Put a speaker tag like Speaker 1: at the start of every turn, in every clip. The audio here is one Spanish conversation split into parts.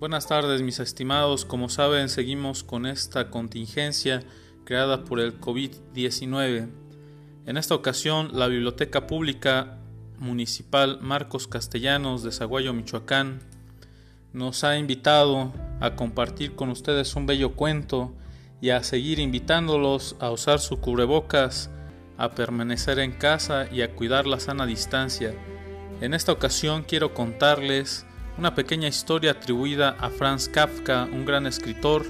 Speaker 1: Buenas tardes mis estimados, como saben seguimos con esta contingencia creada por el COVID-19. En esta ocasión la Biblioteca Pública Municipal Marcos Castellanos de Zaguayo, Michoacán, nos ha invitado a compartir con ustedes un bello cuento y a seguir invitándolos a usar su cubrebocas, a permanecer en casa y a cuidar la sana distancia. En esta ocasión quiero contarles una pequeña historia atribuida a Franz Kafka, un gran escritor,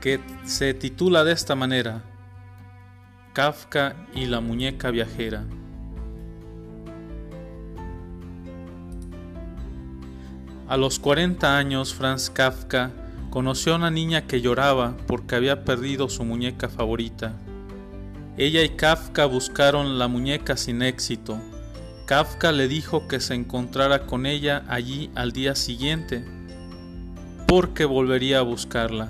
Speaker 1: que se titula de esta manera, Kafka y la muñeca viajera. A los 40 años, Franz Kafka conoció a una niña que lloraba porque había perdido su muñeca favorita. Ella y Kafka buscaron la muñeca sin éxito Kafka le dijo que se encontrara con ella allí al día siguiente, porque volvería a buscarla.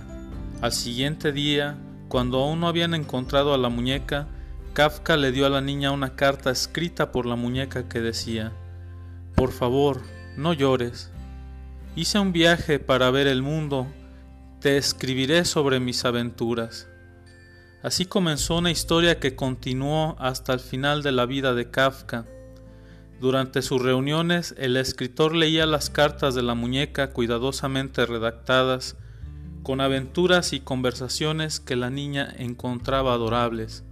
Speaker 1: Al siguiente día, cuando aún no habían encontrado a la muñeca, Kafka le dio a la niña una carta escrita por la muñeca que decía, Por favor, no llores. Hice un viaje para ver el mundo, te escribiré sobre mis aventuras. Así comenzó una historia que continuó hasta el final de la vida de Kafka. Durante sus reuniones, el escritor leía las cartas de la muñeca cuidadosamente redactadas, con aventuras y conversaciones que la niña encontraba adorables.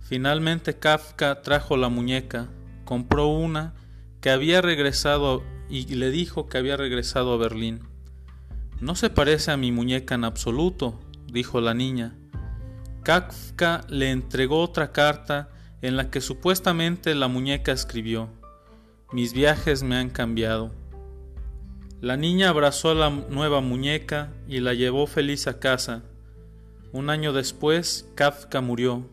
Speaker 1: Finalmente Kafka trajo la muñeca, compró una que había regresado y le dijo que había regresado a Berlín. No se parece a mi muñeca en absoluto, dijo la niña. Kafka le entregó otra carta en la que supuestamente la muñeca escribió, Mis viajes me han cambiado. La niña abrazó a la nueva muñeca y la llevó feliz a casa. Un año después, Kafka murió.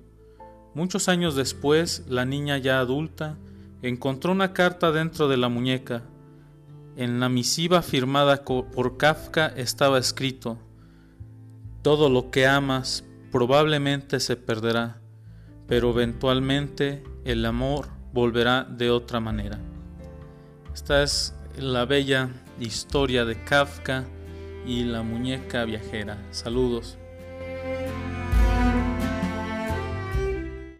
Speaker 1: Muchos años después, la niña ya adulta encontró una carta dentro de la muñeca. En la misiva firmada por Kafka estaba escrito, Todo lo que amas probablemente se perderá pero eventualmente el amor volverá de otra manera. Esta es la bella historia de Kafka y la muñeca viajera. Saludos.